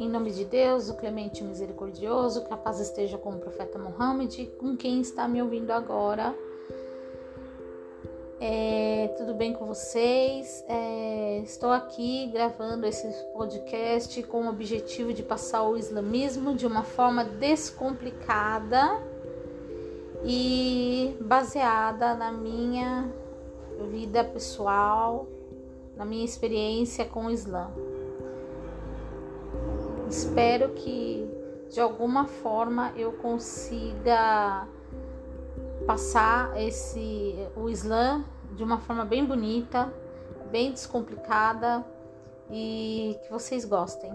Em nome de Deus, o clemente misericordioso, que a paz esteja com o profeta Mohammed, com quem está me ouvindo agora. É, tudo bem com vocês? É, estou aqui gravando esse podcast com o objetivo de passar o islamismo de uma forma descomplicada e baseada na minha vida pessoal, na minha experiência com o Islã. Espero que de alguma forma eu consiga passar esse o Islã de uma forma bem bonita, bem descomplicada e que vocês gostem.